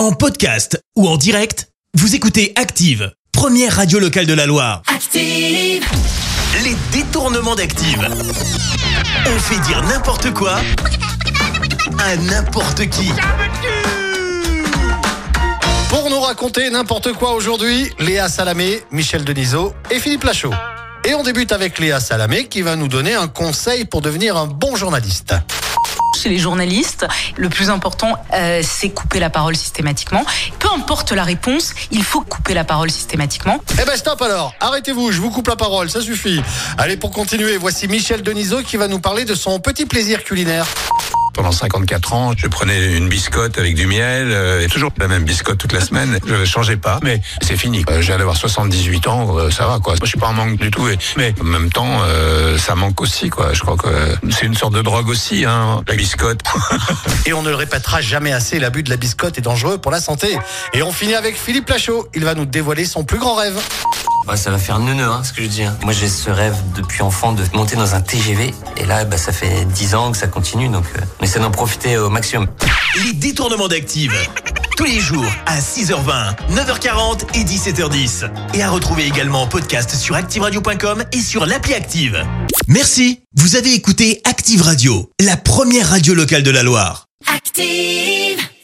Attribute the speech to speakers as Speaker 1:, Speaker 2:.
Speaker 1: En podcast ou en direct, vous écoutez Active, première radio locale de la Loire.
Speaker 2: Active.
Speaker 1: Les détournements d'Active. On fait dire n'importe quoi à n'importe qui.
Speaker 3: Pour nous raconter n'importe quoi aujourd'hui, Léa Salamé, Michel Denisot et Philippe Lachaud. Et on débute avec Léa Salamé qui va nous donner un conseil pour devenir un bon journaliste.
Speaker 4: Chez les journalistes, le plus important, euh, c'est couper la parole systématiquement. Peu importe la réponse, il faut couper la parole systématiquement.
Speaker 3: Eh ben stop alors, arrêtez-vous, je vous coupe la parole, ça suffit. Allez, pour continuer, voici Michel Denisot qui va nous parler de son petit plaisir culinaire.
Speaker 5: Pendant 54 ans, je prenais une biscotte avec du miel, euh, et toujours la même biscotte toute la semaine. Je ne changeais pas, mais c'est fini. Euh, j'ai d'avoir 78 ans, euh, ça va quoi. Je suis pas en manque du tout, mais en même temps, ça manque aussi quoi. Je crois que c'est une sorte de drogue aussi, hein, la biscotte.
Speaker 3: Et on ne le répétera jamais assez, l'abus de la biscotte est dangereux pour la santé. Et on finit avec Philippe Lachaud, il va nous dévoiler son plus grand rêve.
Speaker 6: Ouais, ça va faire neuneu, hein, ce que je dis. hein. Moi, j'ai ce rêve depuis enfant de monter dans un TGV. Et là, bah, ça fait 10 ans que ça continue, donc euh, on essaie d'en profiter au maximum.
Speaker 1: Les détournements d'Active. Tous les jours à 6h20, 9h40 et 17h10. Et à retrouver également en podcast sur ActiveRadio.com et sur l'appli Active. Merci. Vous avez écouté Active Radio, la première radio locale de la Loire.
Speaker 2: Active.